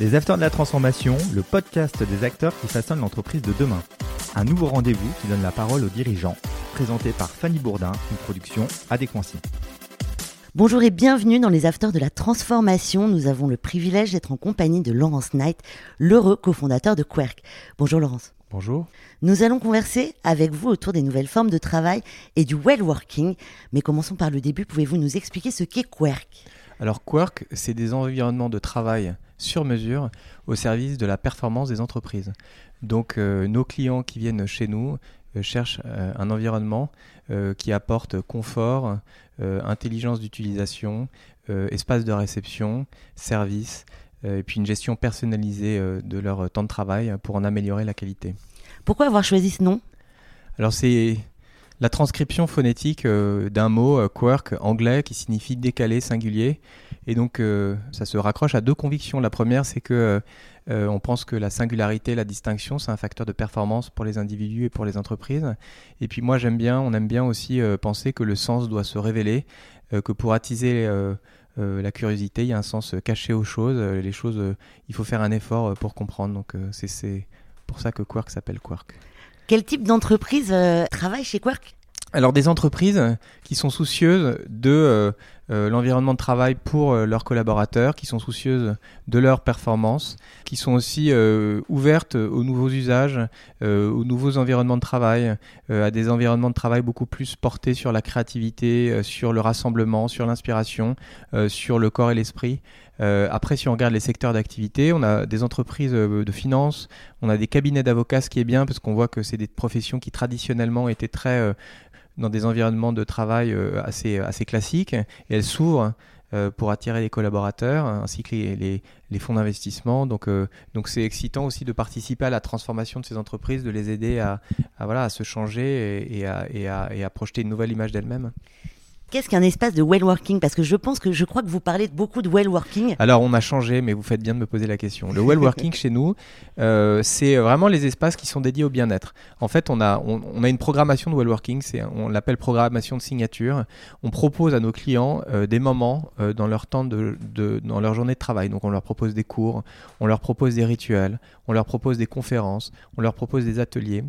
Les Acteurs de la Transformation, le podcast des acteurs qui façonnent l'entreprise de demain. Un nouveau rendez-vous qui donne la parole aux dirigeants, présenté par Fanny Bourdin, une production Adéquancy. Bonjour et bienvenue dans les Afters de la Transformation. Nous avons le privilège d'être en compagnie de Laurence Knight, l'heureux cofondateur de Querc. Bonjour Laurence. Bonjour. Nous allons converser avec vous autour des nouvelles formes de travail et du well working. Mais commençons par le début. Pouvez-vous nous expliquer ce qu'est Querc? Alors Querc, c'est des environnements de travail sur mesure au service de la performance des entreprises. Donc euh, nos clients qui viennent chez nous euh, cherchent euh, un environnement qui apporte confort, intelligence d'utilisation, espace de réception, service, et puis une gestion personnalisée de leur temps de travail pour en améliorer la qualité. Pourquoi avoir choisi ce nom? Alors c'est la transcription phonétique d'un mot quirk anglais qui signifie décalé, singulier. Et donc ça se raccroche à deux convictions. La première, c'est que euh, on pense que la singularité, la distinction, c'est un facteur de performance pour les individus et pour les entreprises. Et puis moi, j'aime bien, on aime bien aussi euh, penser que le sens doit se révéler, euh, que pour attiser la curiosité, il y a un sens caché aux choses. les choses, il faut faire un effort pour comprendre. Donc c'est pour ça que Quark s'appelle Quark. Quel type d'entreprise travaille chez Quark? Alors des entreprises qui sont soucieuses de euh, euh, l'environnement de travail pour euh, leurs collaborateurs, qui sont soucieuses de leur performance, qui sont aussi ouvertes aux nouveaux usages, aux nouveaux environnements de travail, à des environnements de travail beaucoup plus portés sur la créativité, sur le rassemblement, sur l'inspiration, sur le corps et l'esprit. après, si on regarde les secteurs d'activité, on a des entreprises de finance, on a des cabinets d'avocats, ce qui est bien parce qu'on voit que c'est des professions qui traditionnellement étaient très dans des environnements de travail euh, assez, assez classiques et elles s'ouvrent euh, pour attirer les collaborateurs ainsi que les, les, fonds d'investissement. Donc, euh, donc c'est excitant aussi de participer à la transformation de ces entreprises, de les aider à, voilà, à se changer et, à, et, à, et à projeter une nouvelle image d'elles-mêmes. Qu'est-ce qu'un espace de well working Parce que je pense que je crois que vous parlez beaucoup de well working. Alors on a changé, mais vous faites bien de me poser la question. Le well working chez nous, euh, c'est vraiment les espaces qui sont dédiés au bien-être. En fait, on a, on, a une programmation de well working, on l'appelle programmation de signature. On propose à nos clients euh, des moments euh, dans leur temps de, de, dans leur journée de travail. Donc on leur propose des cours, on leur propose des rituels, on leur propose des conférences, on leur propose des ateliers.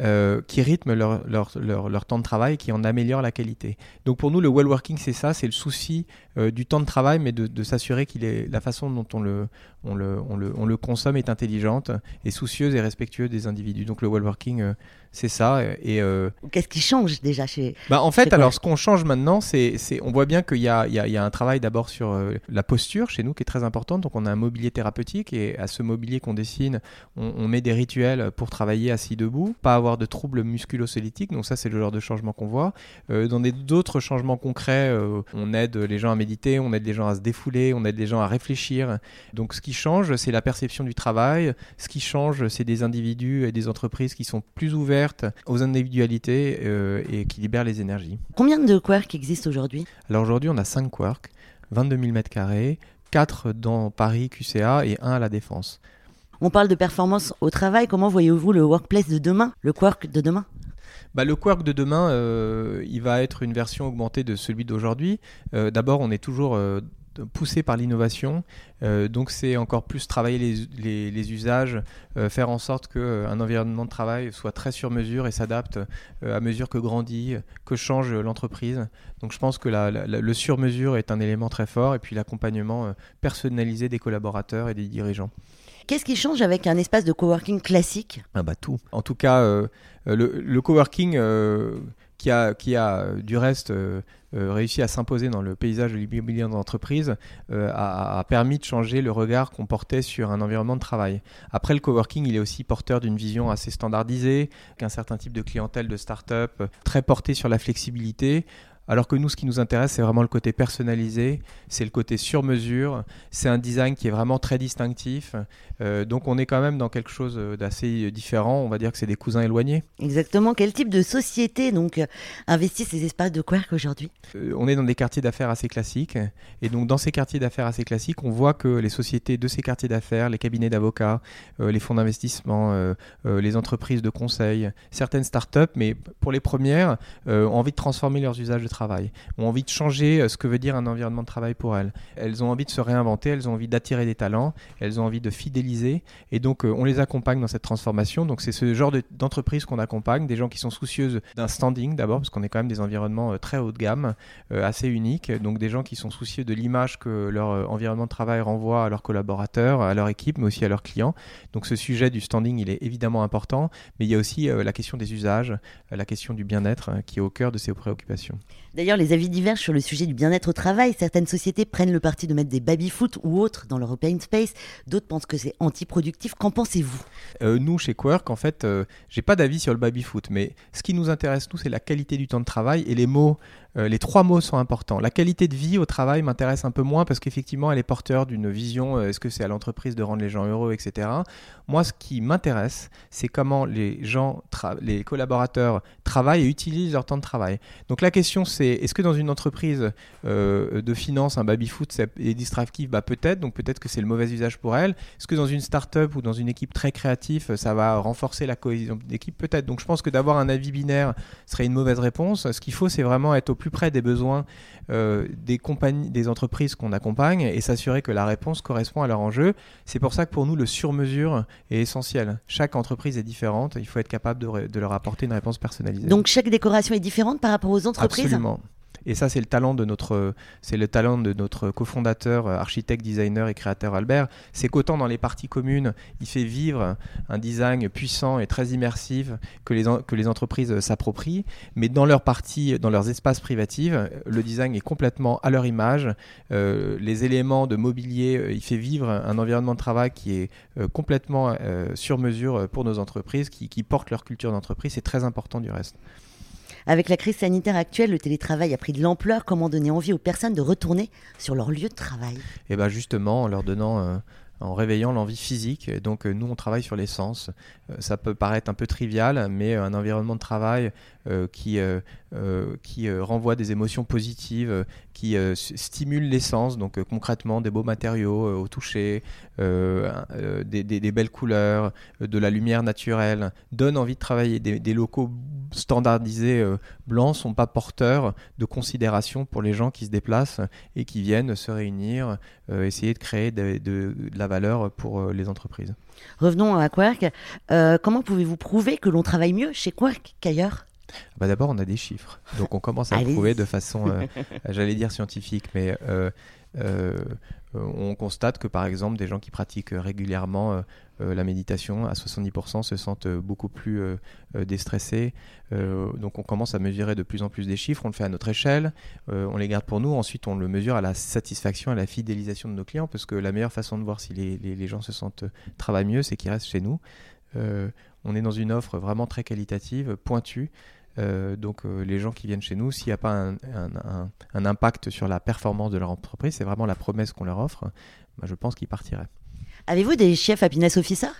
Euh, qui rythment leur, leur, leur, temps de travail, qui en améliorent la qualité. Donc pour nous, le well working, c'est ça, c'est le souci euh, du temps de travail, mais de, de s'assurer qu'il est la façon dont on le, on le, on le, on le consomme est intelligente et soucieuse et respectueuse des individus. Donc le well working, euh, c'est ça. Et euh, qu'est-ce qui change déjà chez Bah en fait, alors ce qu'on change maintenant, c'est, on voit bien qu'il y y y a un travail d'abord sur euh, la posture chez nous qui est très important. Donc on a un mobilier thérapeutique et à ce mobilier qu'on dessine, on, met des rituels pour travailler assis debout, pas avoir de troubles musculo-squelettiques. Donc ça, c'est le genre de changement qu'on voit. dans d'autres changements concrets, on aide les gens à méditer, on aide les gens à se défouler, on aide les gens à réfléchir. Donc ce qui change, c'est la perception du travail. Ce qui change, c'est des individus et des entreprises qui sont plus ouverts aux individualités euh, et qui libèrent les énergies. Combien de quarks existent aujourd'hui? Alors aujourd'hui, on a 5 quarks, 22 000 m2, 4 dans Paris QCA et 1 à la Défense. On parle de performance au travail. Comment voyez-vous le workplace de demain, le quark de demain? Bah, le quark de demain, euh, il va être une version augmentée de celui d'aujourd'hui. Euh, d'abord, on est toujours poussé par l'innovation. Euh, donc c'est encore plus travailler les, les, usages, euh, faire en sorte qu'un euh, environnement de travail soit très sur mesure et s'adapte à mesure que grandit, que change l'entreprise. Donc je pense que la, le sur-mesure est un élément très fort et puis l'accompagnement personnalisé des collaborateurs et des dirigeants. Qu'est-ce qui change avec un espace de coworking classique? Ah bah Tout. En tout cas, le, le, coworking qui a, a du reste euh, euh, réussi à s'imposer dans le paysage de l'immobilier d'entreprise, euh, a, a, permis de changer le regard qu'on portait sur un environnement de travail. Après, le coworking, il est aussi porteur d'une vision assez standardisée, qu'un certain type de clientèle de start-up, très portée sur la flexibilité, alors que nous, ce qui nous intéresse, c'est vraiment le côté personnalisé, c'est le côté sur mesure, c'est un design qui est vraiment très distinctif. Euh, donc on est quand même dans quelque chose d'assez différent. On va dire que c'est des cousins éloignés. Exactement. Quel type de société donc investit ces espaces de Quark aujourd'hui? Euh, On est dans des quartiers d'affaires assez classiques. Et donc dans ces quartiers d'affaires assez classiques, on voit que les sociétés de ces quartiers d'affaires, les cabinets d'avocats, euh, les fonds d'investissement, les entreprises de conseil, certaines startups, mais pour les premières, ont envie de transformer leurs usages de ont envie de changer ce que veut dire un environnement de travail pour elles. Elles ont envie de se réinventer, elles ont envie d'attirer des talents, elles ont envie de fidéliser. Et donc, on les accompagne dans cette transformation. Donc, c'est ce genre d'entreprise qu'on accompagne, des gens qui sont soucieuses d'un standing d'abord, parce qu'on est quand même des environnements très haut de gamme, assez uniques. Donc, des gens qui sont soucieux de l'image que leur environnement de travail renvoie à leurs collaborateurs, à leur équipe, mais aussi à leurs clients. Donc, ce sujet du standing, il est évidemment important, mais il y a aussi la question des usages, la question du bien-être hein, qui est au cœur de ces préoccupations. D'ailleurs, les avis divergent sur le sujet du bien-être au travail. Certaines sociétés prennent le parti de mettre des baby-foot ou autres dans leur open space. D'autres pensent que c'est anti-productif. Qu'en pensez-vous? Euh, Nous, chez Quark, en fait, euh, j'ai pas d'avis sur le baby-foot, mais ce qui nous intéresse, nous, c'est la qualité du temps de travail et les mots euh, les trois mots sont importants. La qualité de vie au travail m'intéresse un peu moins parce qu'effectivement, elle est porteur d'une vision, est-ce que c'est à l'entreprise de rendre les gens heureux, etc. Moi, ce qui m'intéresse, c'est comment les gens, les collaborateurs travaillent et utilisent leur temps de travail. Donc la question, c'est est-ce que dans une entreprise euh, de finance, un baby-foot est distractif? Bah, Peut-être, donc peut-être que c'est le mauvais usage pour elle. Est-ce que dans une start-up ou dans une équipe très créative, ça va renforcer la cohésion d'équipe? Peut-être. Donc je pense que d'avoir un avis binaire serait une mauvaise réponse. Ce qu'il faut, c'est vraiment être au plus près des besoins euh, des compagnies, des entreprises qu'on accompagne et s'assurer que la réponse correspond à leur enjeu. C'est pour ça que pour nous, le sur-mesure est essentiel. Chaque entreprise est différente. Il faut être capable de, de leur apporter une réponse personnalisée. Donc chaque décoration est différente par rapport aux entreprises? Absolument. Et ça, c'est le talent de notre, c'est le talent de notre cofondateur, euh, architecte, designer et créateur Albert. C'est qu'autant dans les parties communes, il fait vivre un design puissant et très immersif que les, entreprises s'approprient, mais dans leurs parties, dans leurs espaces privatifs, le design est complètement à leur image. Euh, les éléments de mobilier, euh, il fait vivre un environnement de travail qui est complètement sur mesure pour nos entreprises, qui, qui portent leur culture d'entreprise. C'est très important du reste. Avec la crise sanitaire actuelle, le télétravail a pris de l'ampleur. Comment donner envie aux personnes de retourner sur leur lieu de travail? Eh bien justement, en leur donnant... Euh, en réveillant l'envie physique. Donc euh, nous, on travaille sur les sens. Euh, ça peut paraître un peu trivial, mais un environnement de travail qui, qui renvoie des émotions positives, qui stimule les sens, donc concrètement des beaux matériaux au toucher, des, belles couleurs, de la lumière naturelle, donne envie de travailler. Des, locaux standardisés euh, blancs sont pas porteurs de considération pour les gens qui se déplacent et qui viennent se réunir, euh, essayer de créer de, la valeur pour euh, les entreprises. Revenons à Quark. comment pouvez-vous prouver que l'on travaille mieux chez Quark qu'ailleurs? Bah D'abord, on a des chiffres. Donc, on commence à prouver de façon, j'allais dire scientifique, mais on constate que, par exemple, des gens qui pratiquent régulièrement euh, la méditation, à 70% se sentent euh, beaucoup plus euh, déstressés. donc on commence à mesurer de plus en plus des chiffres, on le fait à notre échelle, on les garde pour nous, ensuite on le mesure à la satisfaction, à la fidélisation de nos clients, parce que la meilleure façon de voir si les, gens se sentent travaillent mieux, c'est qu'ils restent chez nous. On est dans une offre vraiment très qualitative, pointue. donc les gens qui viennent chez nous, s'il n'y a pas un, un, impact sur la performance de leur entreprise, c'est vraiment la promesse qu'on leur offre, bah, je pense qu'ils partiraient. Avez-vous des chefs happiness officers?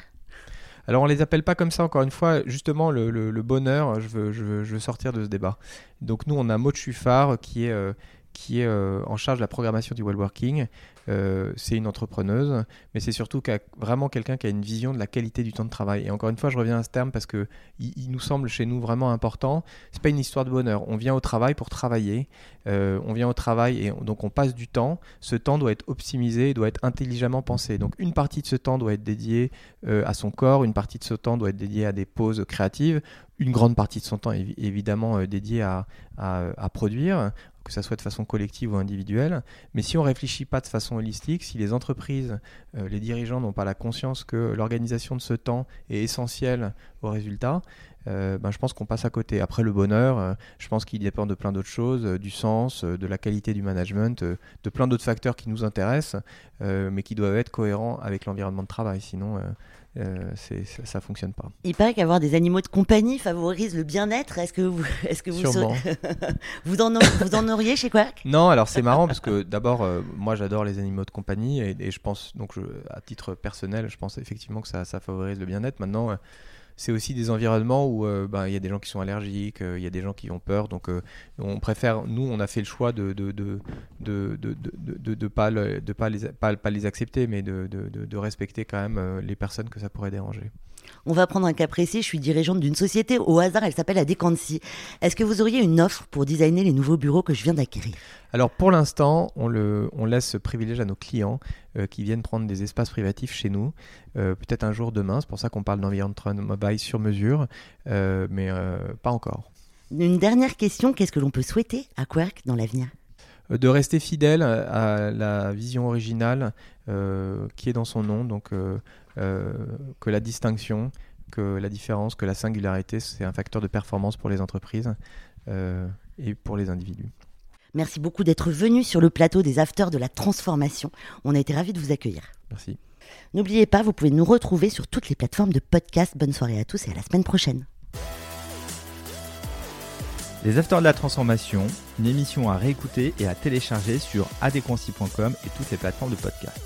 Alors on les appelle pas comme ça encore une fois, justement le, bonheur, je veux, je, veux, sortir de ce débat. Donc nous on a Maud Chuffard qui est, euh, qui est euh, en charge de la programmation du well working euh, c'est une entrepreneuse, mais c'est surtout vraiment quelqu'un qui a une vision de la qualité du temps de travail. Et encore une fois, je reviens à ce terme parce que il, nous semble chez nous vraiment important. C'est pas une histoire de bonheur. On vient au travail pour travailler. Euh, on vient au travail et donc on passe du temps. Ce temps doit être optimisé, doit être intelligemment pensé. Donc une partie de ce temps doit être dédiée à son corps, une partie de ce temps doit être dédiée à des pauses créatives, une grande partie de son temps est évidemment dédiée à, produire que ça soit de façon collective ou individuelle. Mais si on ne réfléchit pas de façon holistique, si les entreprises, euh, les dirigeants n'ont pas la conscience que l'organisation de ce temps est essentielle au résultat, euh, ben, je pense qu'on passe à côté. Après le bonheur, euh, je pense qu'il dépend de plein d'autres choses, du sens, de la qualité du management, de plein d'autres facteurs qui nous intéressent, mais qui doivent être cohérents avec l'environnement de travail. Sinon, euh, ça, ne fonctionne pas. Il paraît qu'avoir des animaux de compagnie favorise le bien-être. Est-ce que vous, est-ce que vous, vous, en, vous en auriez chez Quark Non, alors c'est marrant parce que d'abord, euh, moi j'adore les animaux de compagnie et, je pense donc à titre personnel, je pense effectivement que ça, ça favorise le bien-être. Maintenant. C'est aussi des environnements où euh, ben, il y a des gens qui sont allergiques, euh, il y a des gens qui ont peur. Donc, euh, on préfère, nous, on a fait le choix de de de de de, pas, de pas les pas, pas les accepter, mais de, de, de respecter quand même les personnes que ça pourrait déranger. On va prendre un cas précis, je suis dirigeante d'une société, au hasard elle s'appelle Adequancy. Est-ce que vous auriez une offre pour designer les nouveaux bureaux que je viens d'acquérir? Alors pour l'instant, on, le, on laisse ce privilège à nos clients euh, qui viennent prendre des espaces privatifs chez nous. Euh, peut-être un jour demain, c'est pour ça qu'on parle d'environnement mobile sur mesure, euh, mais pas encore. Une dernière question, qu'est-ce que l'on peut souhaiter à Quirk dans l'avenir? De rester fidèle à la vision originale qui est dans son nom, donc que la distinction, que la différence, que la singularité, c'est un facteur de performance pour les entreprises euh, et pour les individus. Merci beaucoup d'être venu sur le plateau des Afters de la Transformation. On a été ravis de vous accueillir. Merci. N'oubliez pas, vous pouvez nous retrouver sur toutes les plateformes de podcast. Bonne soirée à tous et à la semaine prochaine. Les Afters de la Transformation, une émission à réécouter et à télécharger sur adéquancy.com et toutes les plateformes de podcast.